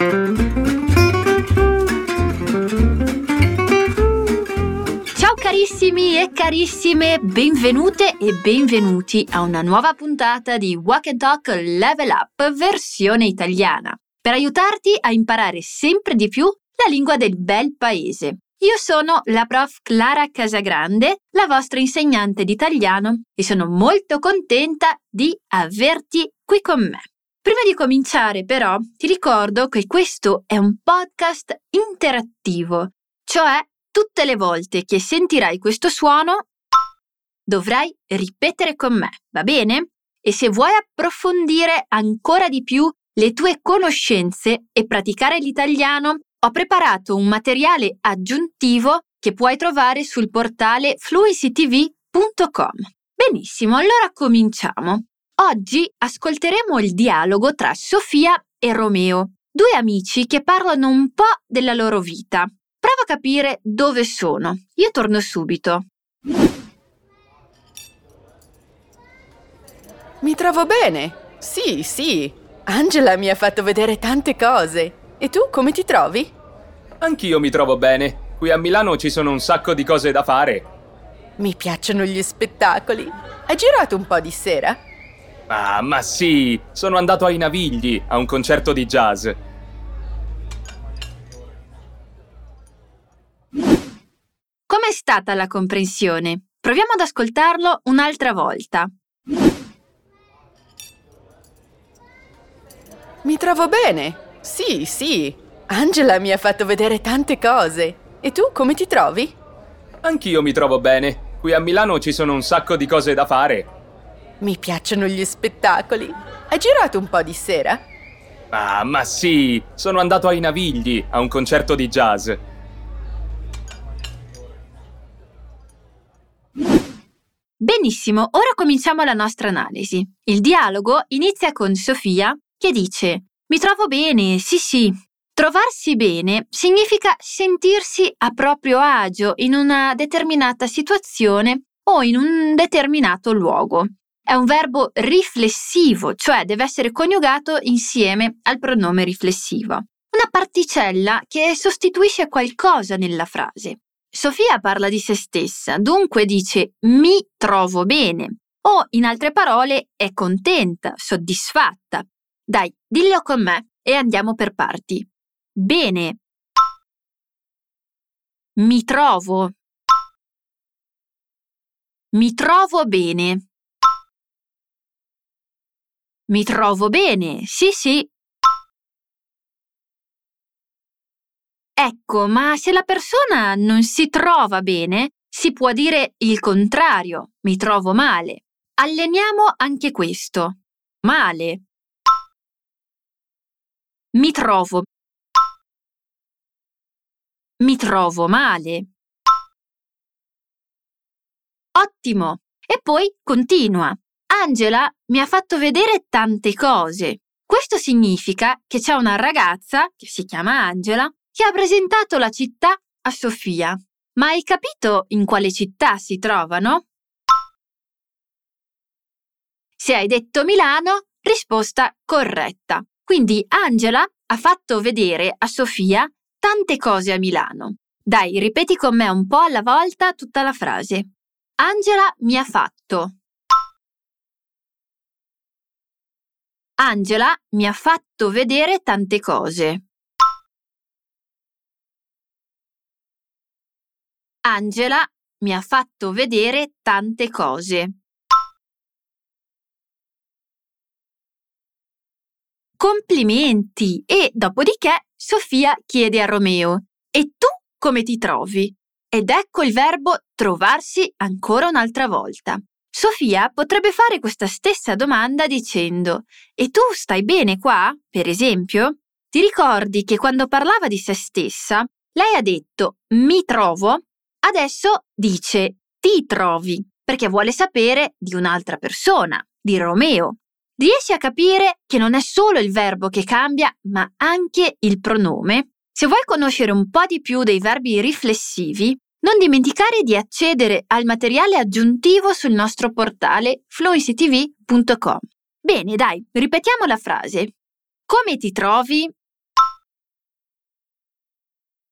Ciao carissimi e carissime, benvenute e benvenuti a una nuova puntata di Walk and Talk Level Up versione italiana, per aiutarti a imparare sempre di più la lingua del bel paese. Io sono la prof Clara Casagrande, la vostra insegnante di italiano e sono molto contenta di averti qui con me. Prima di cominciare però ti ricordo che questo è un podcast interattivo, cioè tutte le volte che sentirai questo suono dovrai ripetere con me, va bene? E se vuoi approfondire ancora di più le tue conoscenze e praticare l'italiano, ho preparato un materiale aggiuntivo che puoi trovare sul portale fluicytv.com. Benissimo, allora cominciamo. Oggi ascolteremo il dialogo tra Sofia e Romeo, due amici che parlano un po' della loro vita. Prova a capire dove sono. Io torno subito. Mi trovo bene. Sì, sì. Angela mi ha fatto vedere tante cose. E tu come ti trovi? Anch'io mi trovo bene. Qui a Milano ci sono un sacco di cose da fare. Mi piacciono gli spettacoli. Hai girato un po' di sera? Ah, ma sì, sono andato ai Navigli, a un concerto di jazz. Com'è stata la comprensione? Proviamo ad ascoltarlo un'altra volta. Mi trovo bene. Sì, sì. Angela mi ha fatto vedere tante cose. E tu come ti trovi? Anch'io mi trovo bene. Qui a Milano ci sono un sacco di cose da fare. Mi piacciono gli spettacoli. Hai girato un po' di sera? Ah, ma sì, sono andato ai Navigli, a un concerto di jazz. Benissimo, ora cominciamo la nostra analisi. Il dialogo inizia con Sofia che dice Mi trovo bene, sì sì. Trovarsi bene significa sentirsi a proprio agio in una determinata situazione o in un determinato luogo. È un verbo riflessivo, cioè deve essere coniugato insieme al pronome riflessivo. Una particella che sostituisce qualcosa nella frase. Sofia parla di se stessa, dunque dice mi trovo bene o in altre parole è contenta, soddisfatta. Dai, dillo con me e andiamo per parti. Bene. Mi trovo. Mi trovo bene. Mi trovo bene, sì sì. Ecco, ma se la persona non si trova bene, si può dire il contrario, mi trovo male. Alleniamo anche questo. Male. Mi trovo. Mi trovo male. Ottimo. E poi continua. Angela mi ha fatto vedere tante cose. Questo significa che c'è una ragazza, che si chiama Angela, che ha presentato la città a Sofia. Ma hai capito in quale città si trovano? Se hai detto Milano, risposta corretta. Quindi Angela ha fatto vedere a Sofia tante cose a Milano. Dai, ripeti con me un po' alla volta tutta la frase. Angela mi ha fatto. Angela mi ha fatto vedere tante cose. Angela mi ha fatto vedere tante cose. Complimenti! E dopodiché Sofia chiede a Romeo: E tu come ti trovi? Ed ecco il verbo trovarsi ancora un'altra volta. Sofia potrebbe fare questa stessa domanda dicendo E tu stai bene qua? Per esempio? Ti ricordi che quando parlava di se stessa, lei ha detto mi trovo, adesso dice ti trovi, perché vuole sapere di un'altra persona, di Romeo. Riesci a capire che non è solo il verbo che cambia, ma anche il pronome? Se vuoi conoscere un po' di più dei verbi riflessivi, non dimenticare di accedere al materiale aggiuntivo sul nostro portale fluencytv.com. Bene, dai, ripetiamo la frase. Come ti trovi?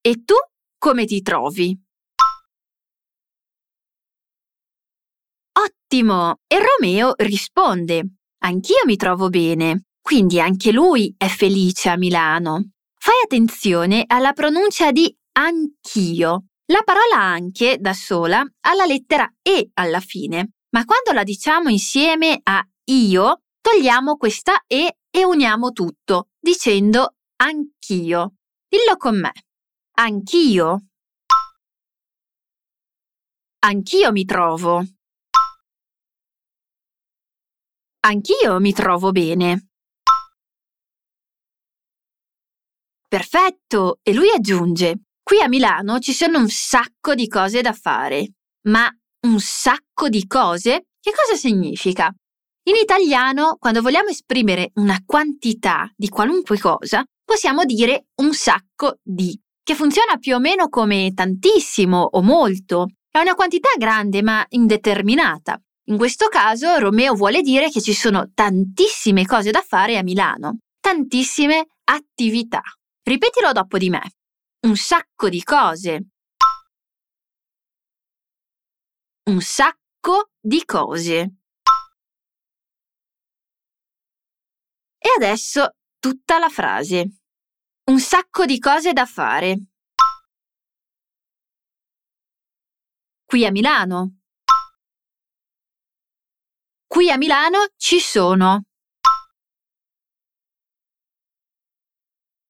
E tu come ti trovi? Ottimo! E Romeo risponde: Anch'io mi trovo bene. Quindi anche lui è felice a Milano. Fai attenzione alla pronuncia di anch'io. La parola anche, da sola, ha la lettera E alla fine, ma quando la diciamo insieme a io, togliamo questa E e uniamo tutto, dicendo anch'io. Dillo con me. Anch'io. Anch'io mi trovo. Anch'io mi trovo bene. Perfetto! E lui aggiunge, qui a Milano ci sono un sacco di cose da fare. Ma un sacco di cose? Che cosa significa? In italiano, quando vogliamo esprimere una quantità di qualunque cosa, possiamo dire un sacco di, che funziona più o meno come tantissimo o molto. È una quantità grande ma indeterminata. In questo caso Romeo vuole dire che ci sono tantissime cose da fare a Milano, tantissime attività. Ripetilo dopo di me. Un sacco di cose. Un sacco di cose. E adesso tutta la frase. Un sacco di cose da fare. Qui a Milano. Qui a Milano ci sono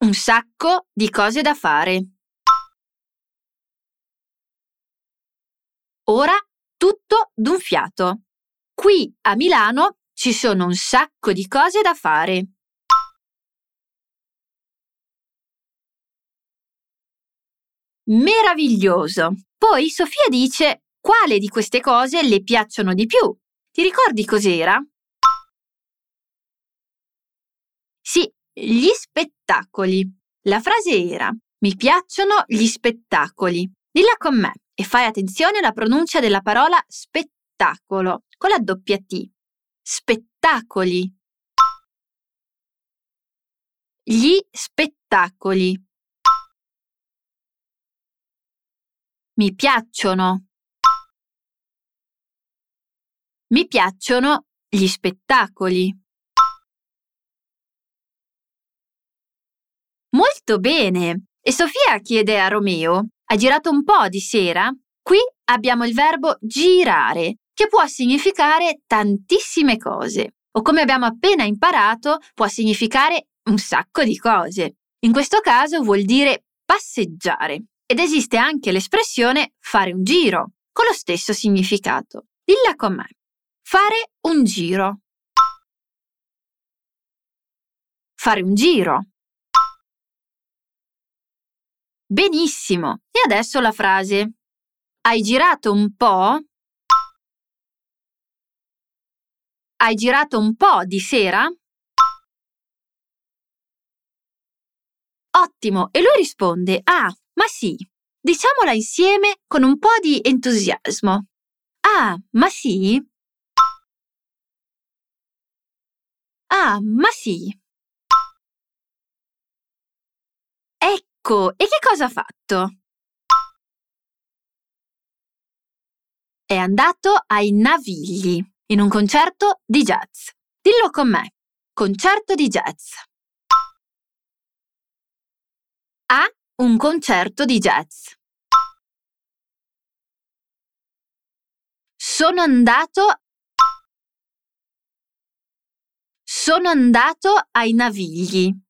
un sacco di cose da fare. Ora tutto d'un fiato. Qui a Milano ci sono un sacco di cose da fare. Meraviglioso! Poi Sofia dice quale di queste cose le piacciono di più ti ricordi cos'era? Sì, gli spettacoli. La frase era Mi piacciono gli spettacoli. Dilla con me e fai attenzione alla pronuncia della parola spettacolo con la doppia T. Spettacoli. Gli spettacoli. Mi piacciono. Mi piacciono gli spettacoli. Molto bene! E Sofia chiede a Romeo, ha girato un po' di sera? Qui abbiamo il verbo girare, che può significare tantissime cose, o come abbiamo appena imparato, può significare un sacco di cose. In questo caso vuol dire passeggiare. Ed esiste anche l'espressione fare un giro, con lo stesso significato. Dilla con me. Fare un giro. Fare un giro. Benissimo. E adesso la frase. Hai girato un po'? Hai girato un po' di sera? Ottimo. E lui risponde, ah, ma sì. Diciamola insieme con un po' di entusiasmo. Ah, ma sì? Ah, ma sì. Ecco, e che cosa ha fatto? È andato ai Navigli, in un concerto di jazz. Dillo con me. Concerto di jazz. A un concerto di jazz. Sono andato Sono andato ai Navigli.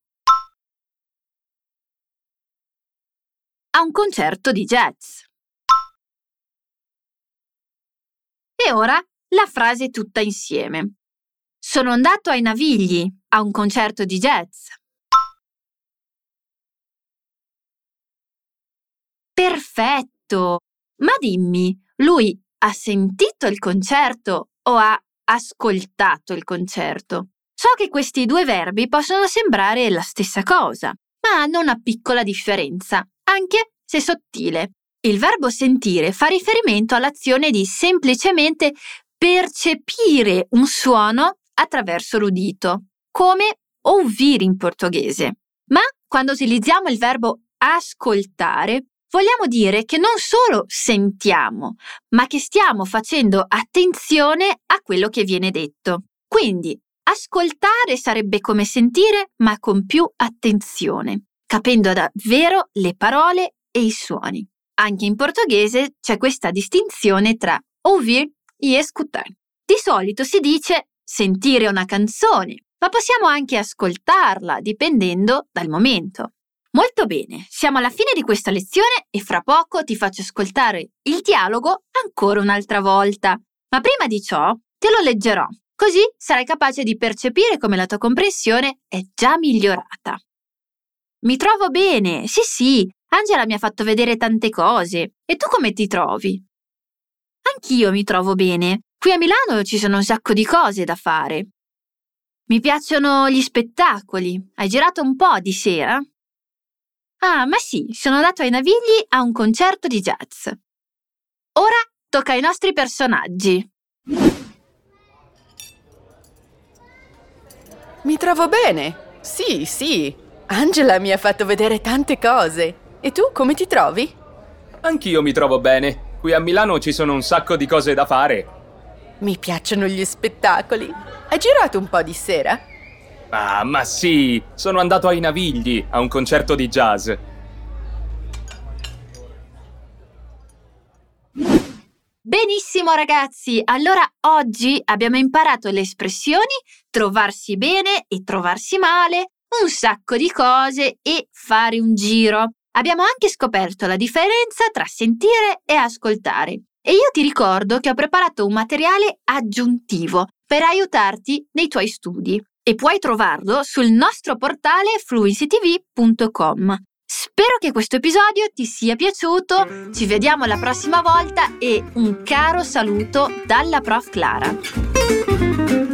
A un concerto di jazz. E ora la frase tutta insieme. Sono andato ai Navigli a un concerto di jazz. Perfetto! Ma dimmi, lui ha sentito il concerto o ha ascoltato il concerto? So che questi due verbi possono sembrare la stessa cosa, ma hanno una piccola differenza, anche se sottile. Il verbo sentire fa riferimento all'azione di semplicemente percepire un suono attraverso l'udito, come ouvir in portoghese. Ma quando utilizziamo il verbo ascoltare, vogliamo dire che non solo sentiamo, ma che stiamo facendo attenzione a quello che viene detto. Quindi, ascoltare sarebbe come sentire, ma con più attenzione, capendo davvero le parole e i suoni. Anche in portoghese c'è questa distinzione tra ouvir e escutar. Di solito si dice sentire una canzone, ma possiamo anche ascoltarla dipendendo dal momento. Molto bene, siamo alla fine di questa lezione e fra poco ti faccio ascoltare il dialogo ancora un'altra volta. Ma prima di ciò te lo leggerò, così sarai capace di percepire come la tua comprensione è già migliorata. Mi trovo bene, sì sì, Angela mi ha fatto vedere tante cose. E tu come ti trovi? Anch'io mi trovo bene. Qui a Milano ci sono un sacco di cose da fare. Mi piacciono gli spettacoli. Hai girato un po' di sera? Ah, ma sì, sono andato ai Navigli a un concerto di jazz. Ora tocca ai nostri personaggi. Mi trovo bene. Sì, sì. Angela mi ha fatto vedere tante cose. E tu come ti trovi? Anch'io mi trovo bene. Qui a Milano ci sono un sacco di cose da fare. Mi piacciono gli spettacoli. Hai girato un po' di sera? Ah, ma sì, sono andato ai Navigli a un concerto di jazz. Benissimo ragazzi, allora oggi abbiamo imparato le espressioni trovarsi bene e trovarsi male, un sacco di cose e fare un giro. Abbiamo anche scoperto la differenza tra sentire e ascoltare. E io ti ricordo che ho preparato un materiale aggiuntivo per aiutarti nei tuoi studi e puoi trovarlo sul nostro portale fluencytv.com. Spero che questo episodio ti sia piaciuto, ci vediamo la prossima volta e un caro saluto dalla prof Clara.